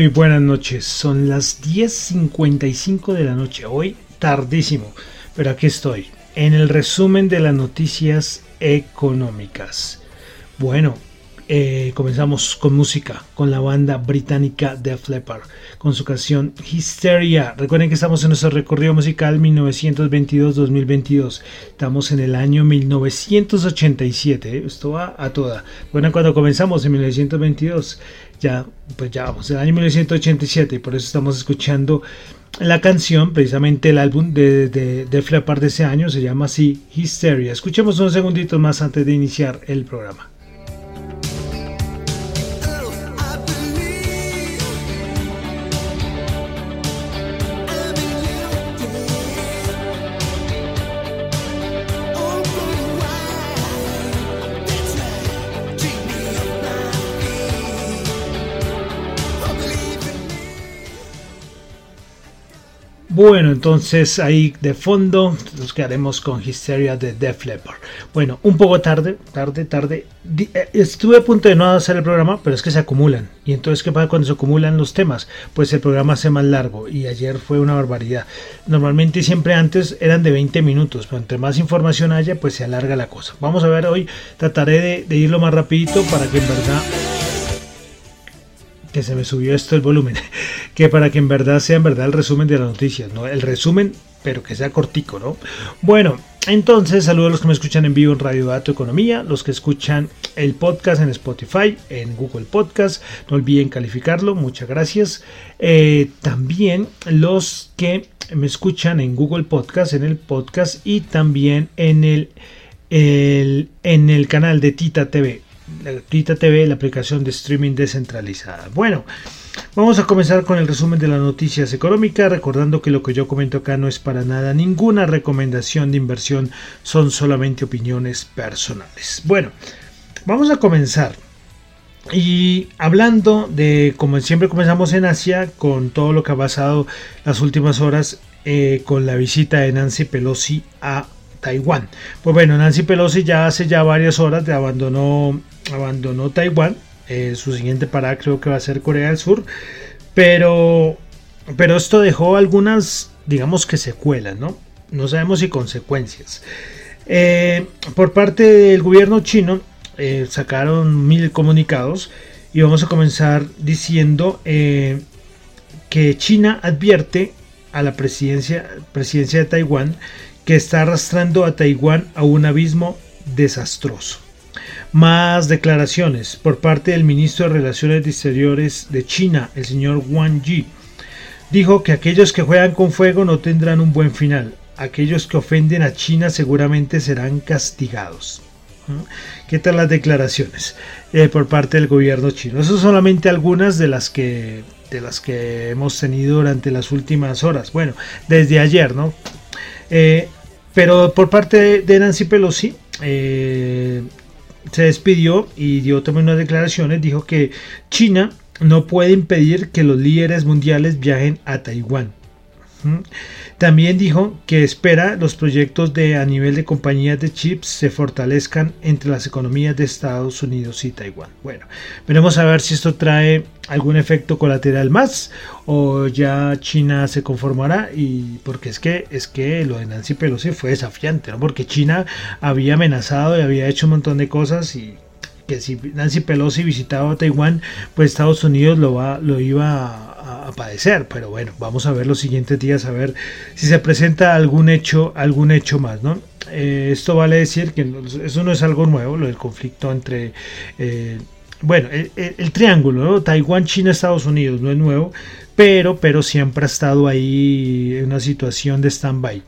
Muy buenas noches, son las 10.55 de la noche, hoy tardísimo, pero aquí estoy, en el resumen de las noticias económicas. Bueno, eh, comenzamos con música, con la banda británica Def Leppard, con su canción Hysteria. Recuerden que estamos en nuestro recorrido musical 1922-2022. Estamos en el año 1987. ¿eh? Esto va a toda. Bueno, cuando comenzamos en 1922 ya, pues ya vamos, el año 1987, y por eso estamos escuchando la canción, precisamente el álbum de, de, de de ese año, se llama así Hysteria. Escuchemos unos segunditos más antes de iniciar el programa. Bueno, entonces ahí de fondo nos quedaremos con Hysteria de Def Leppard. Bueno, un poco tarde, tarde, tarde. Eh, estuve a punto de no hacer el programa, pero es que se acumulan. Y entonces, ¿qué pasa cuando se acumulan los temas? Pues el programa hace más largo y ayer fue una barbaridad. Normalmente siempre antes eran de 20 minutos, pero entre más información haya, pues se alarga la cosa. Vamos a ver hoy, trataré de, de irlo más rapidito para que en verdad que se me subió esto el volumen, que para que en verdad sea en verdad el resumen de las noticias, ¿no? El resumen, pero que sea cortico, ¿no? Bueno, entonces saludo a los que me escuchan en vivo en Radio Dato Economía, los que escuchan el podcast en Spotify, en Google Podcast, no olviden calificarlo, muchas gracias. Eh, también los que me escuchan en Google Podcast, en el podcast y también en el, el en el canal de Tita TV. Tita TV, la aplicación de streaming descentralizada. Bueno, vamos a comenzar con el resumen de las noticias económicas, recordando que lo que yo comento acá no es para nada ninguna recomendación de inversión, son solamente opiniones personales. Bueno, vamos a comenzar. Y hablando de, como siempre comenzamos en Asia, con todo lo que ha pasado las últimas horas eh, con la visita de Nancy Pelosi a Taiwán. Pues bueno, Nancy Pelosi ya hace ya varias horas abandonó abandonó Taiwán. Eh, su siguiente parada creo que va a ser Corea del Sur. Pero, pero esto dejó algunas, digamos que secuelas, ¿no? No sabemos si consecuencias. Eh, por parte del gobierno chino eh, sacaron mil comunicados y vamos a comenzar diciendo que China advierte a la presidencia, presidencia de Taiwán que está arrastrando a Taiwán a un abismo desastroso. Más declaraciones por parte del ministro de Relaciones Exteriores de China, el señor Wang Yi. Dijo que aquellos que juegan con fuego no tendrán un buen final. Aquellos que ofenden a China seguramente serán castigados. ¿Mm? ¿Qué tal las declaraciones eh, por parte del gobierno chino? Eso solamente algunas de las que de las que hemos tenido durante las últimas horas. Bueno, desde ayer, ¿no? Eh, pero por parte de, Nancy Pelosi, eh, se despidió y dio también unas declaraciones, dijo que China no puede impedir que los líderes mundiales viajen a Taiwán. También dijo que espera los proyectos de a nivel de compañías de chips se fortalezcan entre las economías de Estados Unidos y Taiwán. Bueno, veremos a ver si esto trae algún efecto colateral más o ya China se conformará y porque es que es que lo de Nancy Pelosi fue desafiante, ¿no? Porque China había amenazado y había hecho un montón de cosas y que si Nancy Pelosi visitaba Taiwán, pues Estados Unidos lo va lo iba a padecer. Pero bueno, vamos a ver los siguientes días a ver si se presenta algún hecho, algún hecho más, ¿no? Eh, esto vale decir que eso no es algo nuevo, lo del conflicto entre eh, bueno, el, triángulo, Taiwán, China, Estados Unidos, no es nuevo, pero, pero siempre ha estado ahí en una situación de stand-by.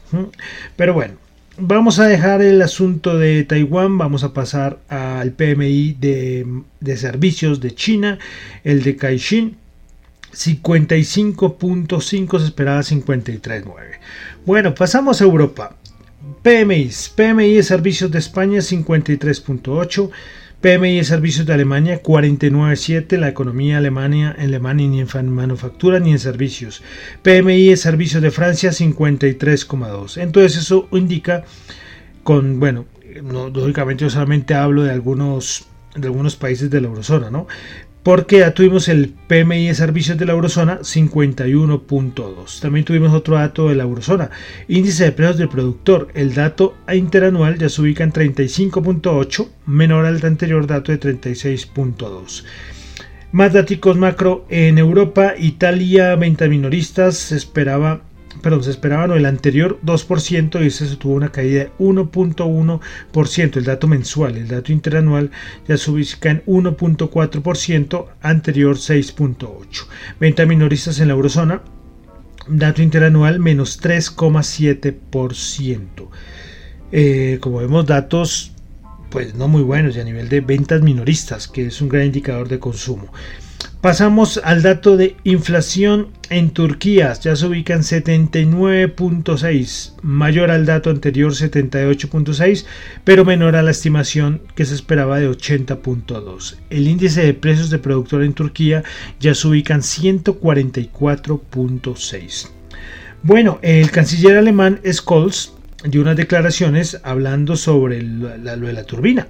Pero bueno, vamos a dejar el asunto de Taiwán, vamos a pasar al PMI de, de servicios de China, el de Caixin. 55.5 se esperaba 53.9. Bueno, pasamos a Europa. PMI, PMI de servicios de España 53.8, PMI servicios de Alemania 49.7, la economía alemania en Alemania ni en manufactura ni en servicios. PMI servicios de Francia 53.2. Entonces eso indica con, bueno, lógicamente yo solamente hablo de algunos de algunos países de la eurozona, ¿no? Porque ya tuvimos el PMI de servicios de la eurozona 51.2. También tuvimos otro dato de la eurozona, índice de precios del productor. El dato interanual ya se ubica en 35.8, menor al anterior dato de 36.2. Más datos macro en Europa, Italia, venta minoristas, se esperaba perdón, se esperaba el anterior 2% y ese tuvo una caída de 1.1%, el dato mensual, el dato interanual ya se ubica en 1.4%, anterior 6.8%. Venta minoristas en la eurozona, dato interanual menos 3,7%. Eh, como vemos, datos pues no muy buenos a nivel de ventas minoristas, que es un gran indicador de consumo. Pasamos al dato de inflación en Turquía, ya se ubica en 79.6, mayor al dato anterior 78.6, pero menor a la estimación que se esperaba de 80.2. El índice de precios de productor en Turquía ya se ubica en 144.6. Bueno, el canciller alemán Scholz dio unas declaraciones hablando sobre lo de la turbina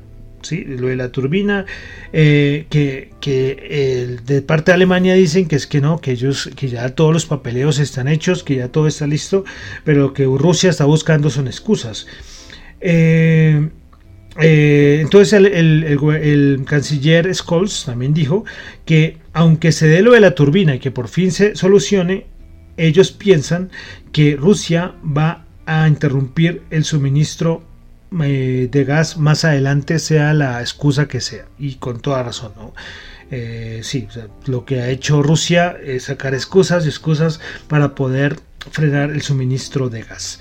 lo de la turbina, eh, que, que de parte de Alemania dicen que es que no, que ellos, que ya todos los papeleos están hechos, que ya todo está listo, pero que Rusia está buscando son excusas. Eh, eh, entonces el, el, canciller Scholz también dijo que aunque se dé lo de la turbina y que por fin se solucione, ellos piensan que Rusia va a interrumpir el suministro eh, de gas más adelante sea la excusa que sea y con toda razón ¿no? Eh, sí, lo que ha hecho Rusia es sacar excusas y excusas para poder frenar el suministro de gas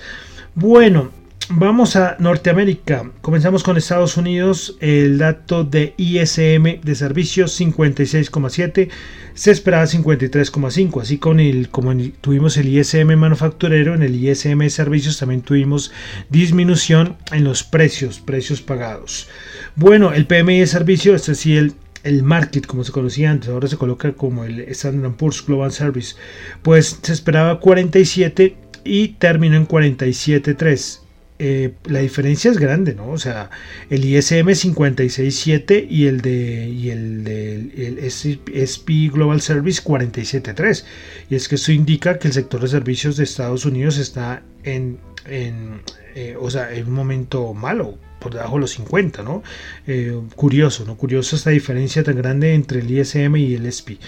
bueno Vamos a Norteamérica. Comenzamos con Estados Unidos. El dato de ISM de servicios 56,7. Se esperaba 53,5. Así con el, como tuvimos el ISM manufacturero, en el ISM de servicios también tuvimos disminución en los precios, precios pagados. Bueno, el PMI de servicios, este sí el el market, como se conocía antes, ahora se coloca como el Standard Poor's Global Service, pues se esperaba 47 y terminó en 47.3. Eh, la diferencia es grande, ¿no? O sea, el ISM 56.7 y el de y el de SP Global Service 47.3. Y es que eso indica que el sector de servicios de Estados Unidos está en, en eh, o sea, en un momento malo, por debajo de los 50, ¿no? Eh, curioso, ¿no? Curioso esta diferencia tan grande entre el ISM y el SP.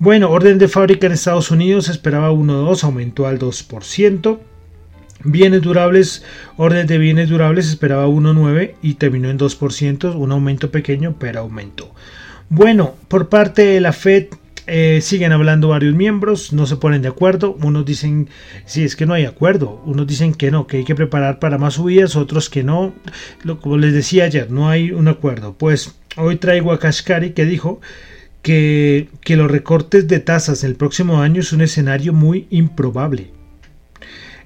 Bueno, orden de fábrica en Estados Unidos esperaba 1.2, aumentó al 2%. Bienes durables, orden de bienes durables esperaba 1,9 y terminó en 2%, un aumento pequeño, pero aumentó. Bueno, por parte de la Fed eh, siguen hablando varios miembros, no se ponen de acuerdo. Unos dicen, sí, es que no hay acuerdo. Unos dicen que no, que hay que preparar para más subidas, otros que no. como les decía ayer, no hay un acuerdo. Pues hoy traigo a Kashkari que dijo que, que los recortes de tasas el próximo año es un escenario muy improbable.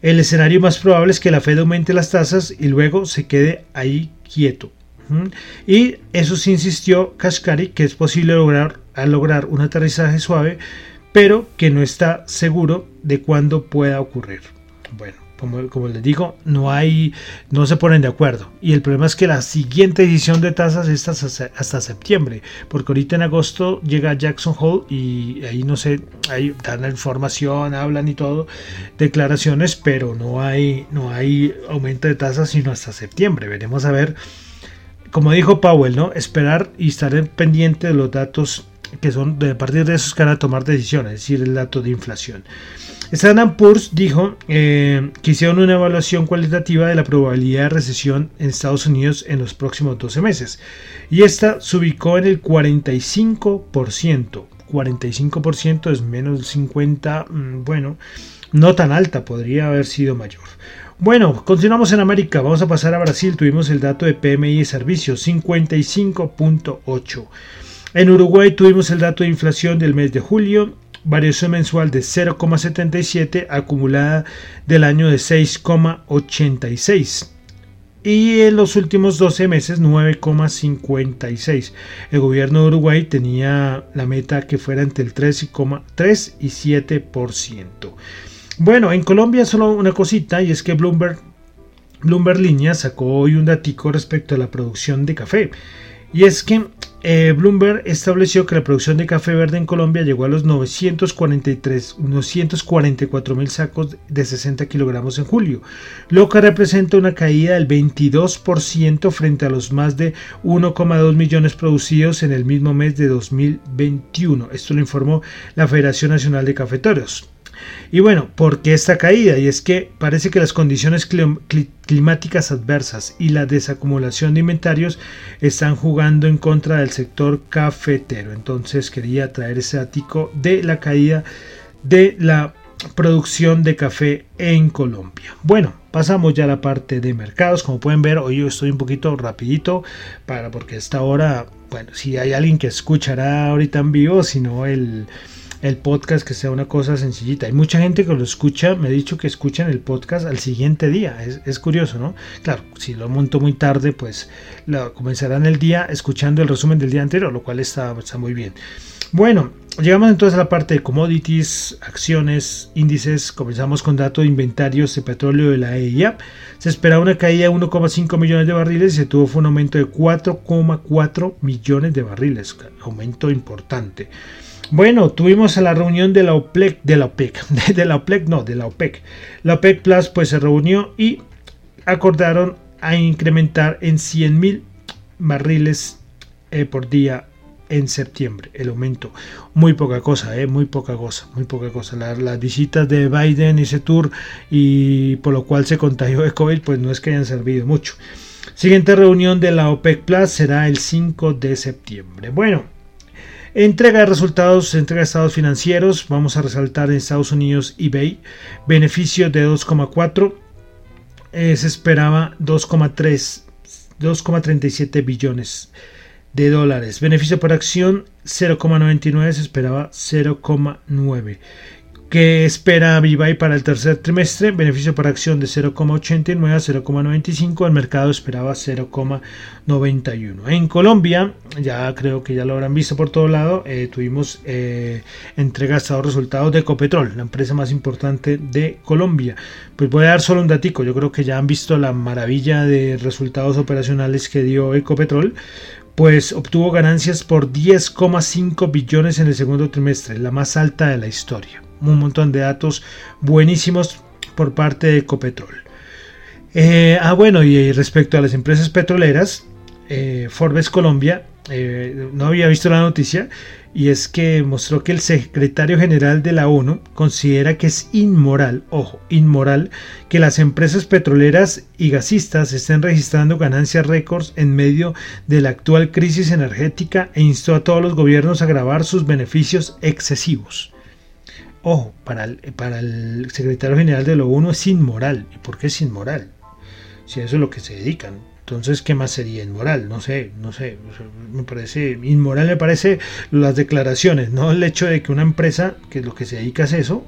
El escenario más probable es que la Fed aumente las tasas y luego se quede ahí quieto. Y eso sí insistió Kashkari que es posible lograr, lograr un aterrizaje suave, pero que no está seguro de cuándo pueda ocurrir. Bueno, como, les digo, no hay, no se ponen de acuerdo. Y el problema es que la siguiente edición de tasas es hasta, septiembre, porque ahorita en agosto llega Jackson Hole y ahí no sé, ahí dan la información, hablan y todo, declaraciones, pero no hay, no hay aumento de tasas sino hasta septiembre. Veremos a ver, como dijo Powell, ¿no? Esperar y estar pendiente de los datos que son de a partir de esos que van a tomar decisiones, es decir, el dato de inflación. Standard Poor's dijo eh, que hicieron una evaluación cualitativa de la probabilidad de recesión en Estados Unidos en los próximos 12 meses y esta se ubicó en el 45%. 45% es menos del 50, mm, bueno, no tan alta, podría haber sido mayor. Bueno, continuamos en América, vamos a pasar a Brasil, tuvimos el dato de PMI de servicios, 55.8. En Uruguay tuvimos el dato de inflación del mes de julio, variación mensual de 0,77, acumulada del año de 6,86 y en los últimos 12 meses 9,56. El gobierno de Uruguay tenía la meta que fuera entre el 3,3 y 7%. Bueno, en Colombia solo una cosita y es que Bloomberg, Bloomberg Línea sacó hoy un datico respecto a la producción de café. Y es que eh, Bloomberg estableció que la producción de café verde en Colombia llegó a los 943, 944 mil sacos de 60 kilogramos en julio, lo que representa una caída del 22% frente a los más de 1,2 millones producidos en el mismo mes de 2021. Esto lo informó la Federación Nacional de Cafeteros. Y bueno, ¿por qué esta caída? Y es que parece que las condiciones climáticas adversas y la desacumulación de inventarios están jugando en contra del sector cafetero. Entonces quería traer ese ático de la caída de la producción de café en Colombia. Bueno, pasamos ya a la parte de mercados. Como pueden ver, hoy yo estoy un poquito rapidito para porque esta hora, bueno, si hay alguien que escuchará ahorita en vivo, sino el el podcast que sea una cosa sencillita. Hay mucha gente que lo escucha, me ha dicho que escuchan el podcast al siguiente día. Es, curioso, ¿no? Claro, si lo monto muy tarde, pues lo comenzarán el día escuchando el resumen del día anterior, lo cual está, está muy bien. Bueno, llegamos entonces a la parte de commodities, acciones, índices. Comenzamos con datos de inventarios de petróleo de la EIA. Se esperaba una caída de 1,5 millones de barriles y se tuvo un aumento de 4,4 millones de barriles. Aumento importante. Bueno, tuvimos la reunión de la OPEC, de la OPEC, de la OPEC, no, de la OPEC. La OPEC Plus pues se reunió y acordaron a incrementar en 100 mil barriles eh, por día en septiembre, el aumento. Muy poca cosa, eh, muy poca cosa, muy poca cosa. las visitas de Biden ese tour y por lo cual se contagió de COVID, pues no es que hayan servido mucho. Siguiente reunión de la OPEC Plus será el 5 de septiembre. Bueno, Entrega de resultados, entrega de estados financieros. Vamos a resaltar en Estados Unidos eBay. Beneficio de 2,4. Eh, se esperaba 2,3. 2,37 billones de dólares. Beneficio por acción 0,99. Se esperaba 0,9 que espera Vivai para el tercer trimestre, beneficio por acción de 0,89 a 0,95, el mercado esperaba 0,91. En Colombia, ya creo que ya lo habrán visto por todo lado, eh, tuvimos eh, entregas a resultados de Ecopetrol, la empresa más importante de Colombia. Pues voy a dar solo un datico, yo creo que ya han visto la maravilla de resultados operacionales que dio Ecopetrol, pues obtuvo ganancias por 10,5 billones en el segundo trimestre, la más alta de la historia un montón de datos buenísimos por parte de Ecopetrol. Eh, ah, bueno, y respecto a las empresas petroleras, eh, Forbes Colombia, eh, no había visto la noticia, y es que mostró que el secretario general de la ONU considera que es inmoral, ojo, inmoral, que las empresas petroleras y gasistas estén registrando ganancias récords en medio de la actual crisis energética e instó a todos los gobiernos a grabar sus beneficios excesivos. Ojo, para el, para el secretario general de la ONU es inmoral. ¿Y por qué es inmoral? Si eso es lo que se dedican. Entonces, ¿qué más sería inmoral? No sé, no sé. Me parece inmoral, me parece las declaraciones, no el hecho de que una empresa que lo que se dedica es eso,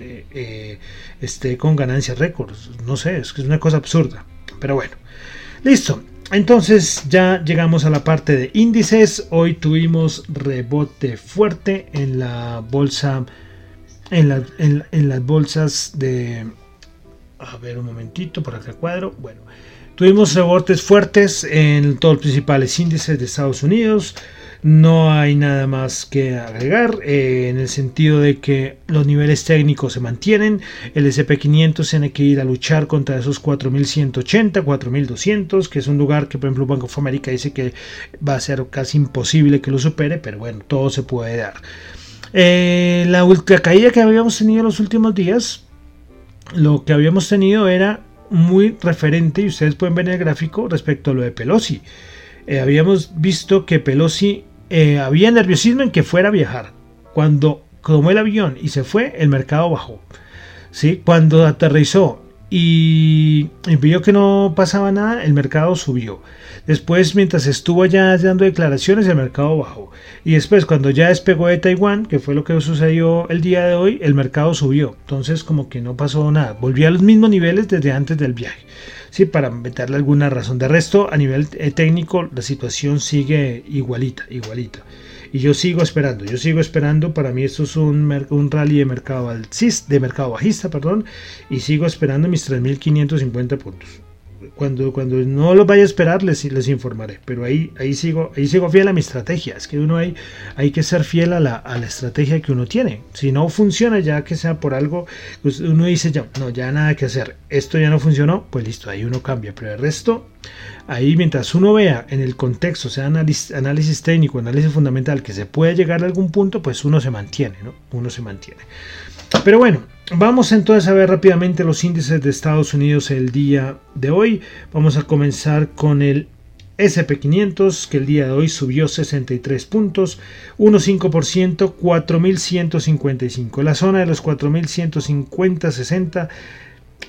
eh, eh, esté con ganancias récords. No sé, es que es una cosa absurda. Pero bueno, listo. Entonces ya llegamos a la parte de índices. Hoy tuvimos rebote fuerte en la bolsa, en, las bolsas de... A ver un momentito, por acá cuadro. Bueno, tuvimos rebotes fuertes en todos los principales índices de Estados Unidos. No hay nada más que agregar eh, en el sentido de que los niveles técnicos se mantienen. El SP500 tiene que ir a luchar contra esos 4180, 4200, que es un lugar que, por ejemplo, Banco of America dice que va a ser casi imposible que lo supere, pero bueno, todo se puede dar. Eh, la ultra caída que habíamos tenido en los últimos días, lo que habíamos tenido era muy referente, y ustedes pueden ver en el gráfico, respecto a lo de Pelosi. Eh, habíamos visto que Pelosi eh, había nerviosismo en que fuera a viajar. Cuando tomó el avión y se fue, el mercado bajó. ¿sí? Cuando aterrizó y, vio que no pasaba nada, el mercado subió. Después, mientras estuvo allá dando declaraciones, el mercado bajó. Y después, cuando ya despegó de Taiwán, que fue lo que sucedió el día de hoy, el mercado subió. Entonces, como que no pasó nada. Volvió a los mismos niveles desde antes del viaje. Sí, para meterle alguna razón. De resto, a nivel eh, técnico, la situación sigue igualita, igualita. Y yo sigo esperando, yo sigo esperando. Para mí esto es un, rally de mercado de mercado bajista, perdón. Y sigo esperando mis 3.550 puntos cuando, cuando no lo vaya a esperar les, les informaré, pero ahí, ahí, sigo, ahí sigo fiel a mi estrategia, es que uno hay, hay que ser fiel a la, a la estrategia que uno tiene, si no funciona ya que sea por algo, pues uno dice ya, no, ya nada que hacer, esto ya no funcionó, pues listo, ahí uno cambia, pero el resto, ahí mientras uno vea en el contexto, sea análisis, análisis técnico, análisis fundamental, que se puede llegar a algún punto, pues uno se mantiene, ¿no? Uno se mantiene. Pero bueno, vamos entonces a ver rápidamente los índices de Estados Unidos el día de hoy. Vamos a comenzar con el SP500 que el día de hoy subió 63 puntos, 1,5%, 4.155. La zona de los 4.150, 60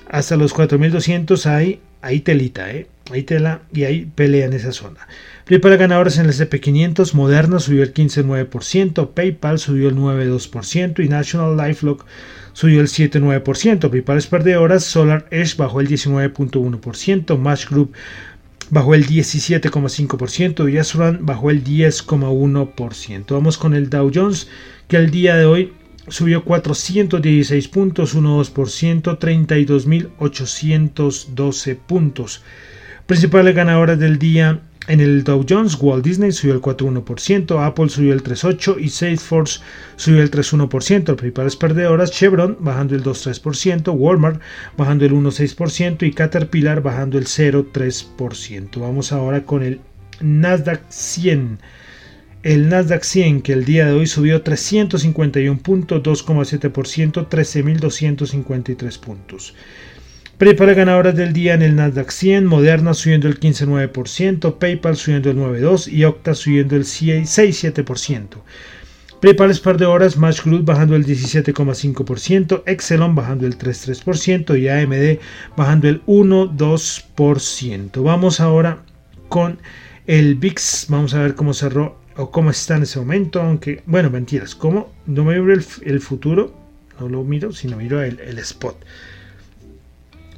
hasta los 4.200 hay, hay telita, ¿eh? Hay tela y hay pelea en esa zona. PayPal ganadores en el SP500, Moderna subió el 15,9%, PayPal subió el 9,2% y National LifeLock subió el 7,9%. PayPal perdedoras, Solar Edge bajó el 19,1%, Match Group bajó el 17,5% y Asran bajó el 10,1%. Vamos con el Dow Jones que el día de hoy subió 416 puntos, 1,2%, 32.812 puntos. Principales ganadoras del día en el Dow Jones, Walt Disney subió el 4,1%, Apple subió el 3,8% y Salesforce subió el 3,1%. Las principales perdedoras, Chevron bajando el 2,3%, Walmart bajando el 1,6% y Caterpillar bajando el 0,3%. Vamos ahora con el Nasdaq 100. El Nasdaq 100 que el día de hoy subió 351 puntos, 2,7%, 13.253 puntos. Prepara ganadoras del día en el Nasdaq 100, Moderna subiendo el 15,9%, PayPal subiendo el 9,2% y Octa subiendo el 6,7%. PayPal es par de horas, Match Group bajando el 17,5%, Excelon bajando el 3,3% y AMD bajando el 1,2%. Vamos ahora con el VIX, vamos a ver cómo cerró o cómo está en ese momento, aunque, bueno, mentiras, como no me miro el, futuro, no lo miro, sino miro el spot.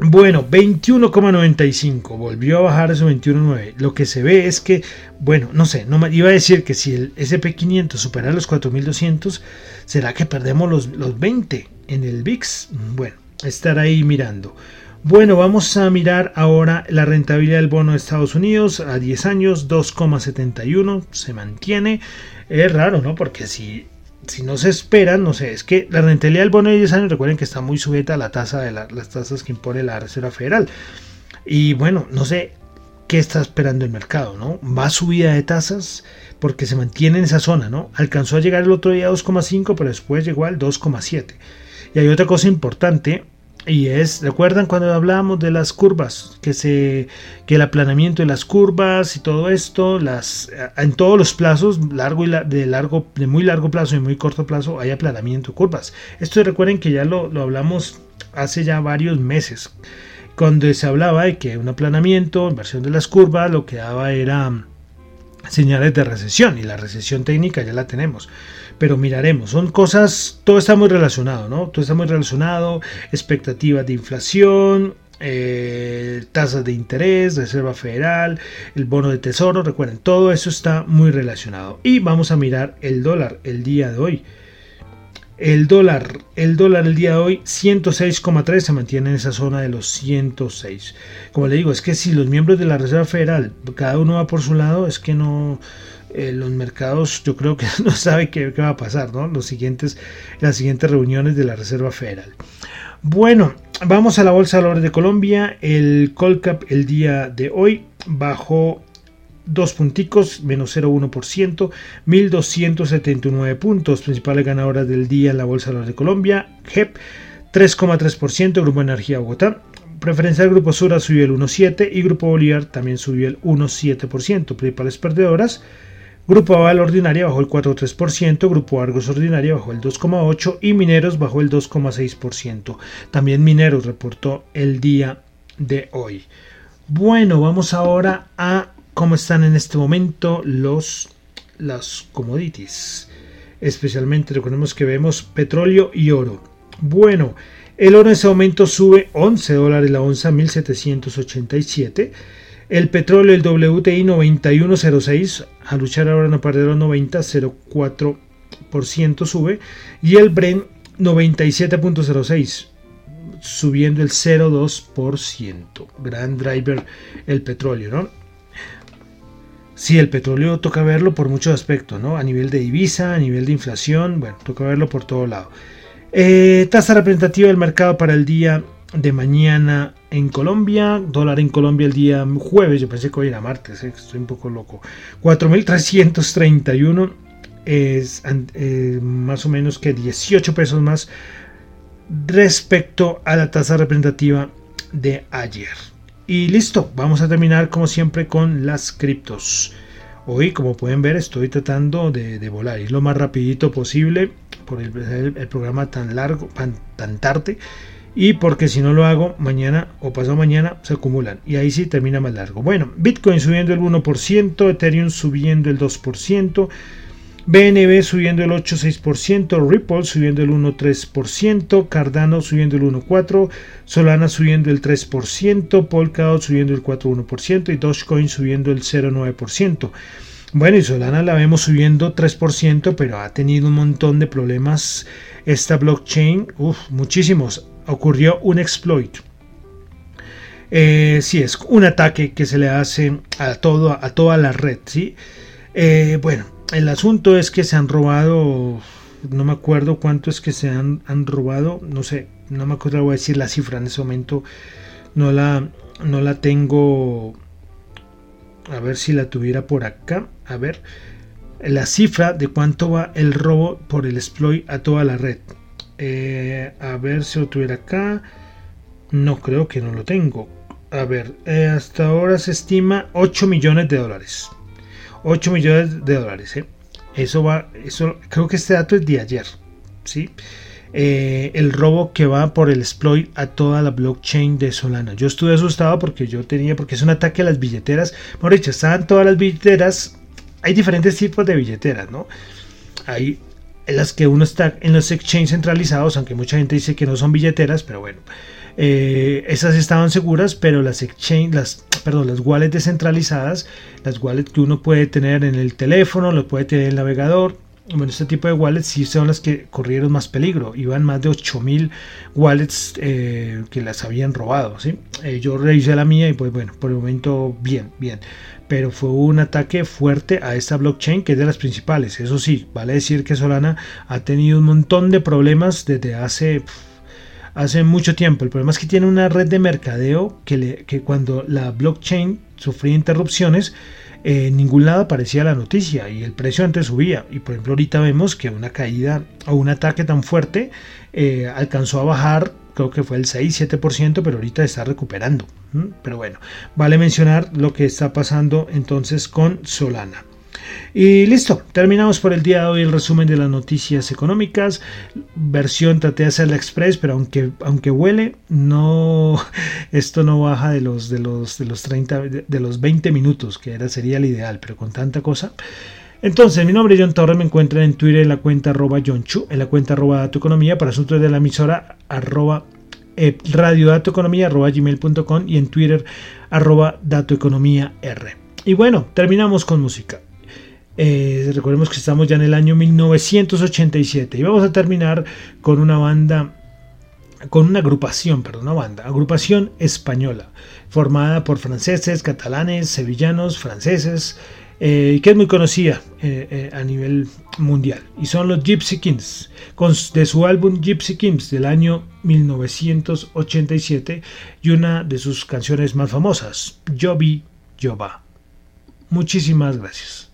Bueno, 21,95. Volvió a bajar esos 21,9. Lo que se ve es que, bueno, no sé, no iba a decir que si el SP500 supera los 4200, ¿será que perdemos los, los 20 en el VIX? Bueno, estar ahí mirando. Bueno, vamos a mirar ahora la rentabilidad del bono de Estados Unidos a 10 años, 2,71. Se mantiene. Es raro, ¿no? Porque si si no se esperan, no sé, es que la rentabilidad del bono de 10 años, recuerden que está muy sujeta a la tasa de las tasas que impone la Reserva Federal. Y bueno, no sé qué está esperando el mercado, ¿no? Va subida de tasas porque se mantiene en esa zona, ¿no? Alcanzó a llegar el otro día a 2,5, pero después llegó al 2,7. Y hay otra cosa importante y es, ¿recuerdan cuando hablábamos de las curvas? Que, se, que el aplanamiento de las curvas y todo esto, las, en todos los plazos, largo y de, largo, de muy largo plazo y muy corto plazo, hay aplanamiento de curvas. Esto recuerden que ya lo, lo hablamos hace ya varios meses, cuando se hablaba de que un aplanamiento, inversión de las curvas, lo que daba era señales de recesión y la recesión técnica ya la tenemos. Pero miraremos, son cosas, todo está muy relacionado, ¿no? Todo está muy relacionado, expectativas de inflación, eh, tasas de interés, Reserva Federal, el bono de tesoro, recuerden, todo eso está muy relacionado. Y vamos a mirar el dólar el día de hoy. El dólar, el dólar el día de hoy 106,3 se mantiene en esa zona de los 106. Como le digo, es que si los miembros de la Reserva Federal, cada uno va por su lado, es que no eh, los mercados yo creo que no sabe qué, va a pasar, ¿no? Los siguientes, las siguientes reuniones de la Reserva Federal. Bueno, vamos a la Bolsa de Valores de Colombia. El Colcap el día de hoy bajó dos punticos, menos 0,1%, 1.279 puntos, principales ganadoras del día en la Bolsa de Colombia, GEP 3,3%, Grupo Energía Bogotá, Preferencial Grupo Sura subió el 1,7% y Grupo Bolívar también subió el 1,7%, principales perdedoras, Grupo Aval Ordinaria bajó el 4,3%, Grupo Argos Ordinaria bajó el 2,8% y Mineros bajó el 2,6%. También Mineros reportó el día de hoy. Bueno, vamos ahora a cómo están en este momento los las commodities. Especialmente recordemos que vemos petróleo y oro. Bueno, el oro en este momento sube 11 dólares la onza, 1787. El petróleo, el WTI 9106, a luchar ahora no perder los 90, 0,4% sube. Y el Brent 97.06, subiendo el 0,2%. Gran driver el petróleo, ¿no? Sí, el petróleo toca verlo por muchos aspectos, ¿no? A nivel de divisa, a nivel de inflación, bueno, toca verlo por todo lado. Eh, tasa representativa del mercado para el día de mañana en Colombia, dólar en Colombia el día jueves, yo pensé que hoy era martes, ¿eh? estoy un poco loco, 4.331 es eh, más o menos que 18 pesos más respecto a la tasa representativa de ayer. Y listo, vamos a terminar como siempre con las criptos. Hoy, como pueden ver, estoy tratando de, volar, lo más rapidito posible por el, programa tan largo, tan, tarde. Y porque si no lo hago, mañana o pasado mañana se acumulan. Y ahí sí termina más largo. Bueno, Bitcoin subiendo el 1%, Ethereum subiendo el 2%. BNB subiendo el 8,6%, Ripple subiendo el 1,3%, Cardano subiendo el 1,4%, Solana subiendo el 3%, Polkadot subiendo el 4,1% y Dogecoin subiendo el 0,9%. Bueno, y Solana la vemos subiendo 3%, pero ha tenido un montón de problemas esta blockchain, uff, muchísimos. Ocurrió un exploit. Eh, sí, es un ataque que se le hace a, todo, a toda la red, ¿sí? Eh, bueno, el asunto es que se han robado, no me acuerdo cuánto es que se han, robado, no sé, no me acuerdo, voy a decir la cifra en ese momento, no la, no la tengo, a ver si la tuviera por acá, a ver, la cifra de cuánto va el robo por el exploit a toda la red. Eh, a ver si lo tuviera acá, no creo que no lo tengo. A ver, eh, hasta ahora se estima 8 millones de dólares. 8 millones de dólares. ¿eh? Eso va, eso, creo que este dato es de ayer. ¿sí? Eh, el robo que va por el exploit a toda la blockchain de Solana. Yo estuve asustado porque yo tenía, porque es un ataque a las billeteras. Por dicho, estaban todas las billeteras. Hay diferentes tipos de billeteras, ¿no? Hay las que uno está en los exchanges centralizados, aunque mucha gente dice que no son billeteras, pero bueno. Eh, esas estaban seguras, pero las exchange, las, perdón, las wallets descentralizadas, las wallets que uno puede tener en el teléfono, lo puede tener en el navegador, bueno, este tipo de wallets sí son las que corrieron más peligro. Iban más de 8000 wallets eh, que las habían robado. ¿sí? Eh, yo revisé la mía y pues bueno, por el momento bien, bien. Pero fue un ataque fuerte a esta blockchain que es de las principales. Eso sí, vale decir que Solana ha tenido un montón de problemas desde hace hace mucho tiempo. El problema es que tiene una red de mercadeo que, le, que cuando la blockchain sufría interrupciones, en ningún lado aparecía la noticia y el precio antes subía. Y por ejemplo ahorita vemos que una caída o un ataque tan fuerte eh, alcanzó a bajar, creo que fue el 6-7%, pero ahorita está recuperando. Pero bueno, vale mencionar lo que está pasando entonces con Solana. Y listo, terminamos por el día de hoy el resumen de las noticias económicas. Versión traté de hacer la express, pero aunque, aunque huele, no, esto no baja de los, de los, de los 30, de, los 20 minutos, que era, sería el ideal, pero con tanta cosa. Entonces, mi nombre es John Torres, me encuentran en Twitter en la cuenta arroba John Chu, en la cuenta arroba Dato Economía, para asuntos de la emisora arroba eh, arroba gmail.com y en Twitter arroba Economía R. Y bueno, terminamos con música. Eh, recordemos que estamos ya en el año 1987 y vamos a terminar con una banda con una agrupación, perdón, una banda, agrupación española, formada por franceses, catalanes, sevillanos, franceses, eh, que es muy conocida eh, eh, a nivel mundial. Y son los Gypsy Kings, con, de su álbum Gypsy Kings del año 1987 y una de sus canciones más famosas, yo va. Muchísimas gracias.